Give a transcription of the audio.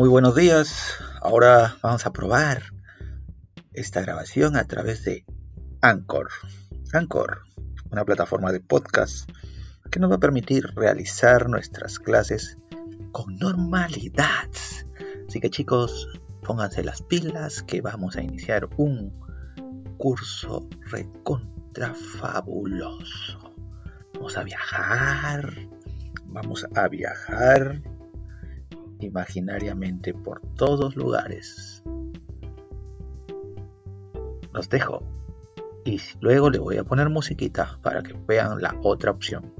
Muy buenos días. Ahora vamos a probar esta grabación a través de Anchor. Anchor, una plataforma de podcast que nos va a permitir realizar nuestras clases con normalidad. Así que chicos, pónganse las pilas que vamos a iniciar un curso recontra fabuloso. Vamos a viajar, vamos a viajar imaginariamente por todos lugares. Los dejo y luego le voy a poner musiquita para que vean la otra opción.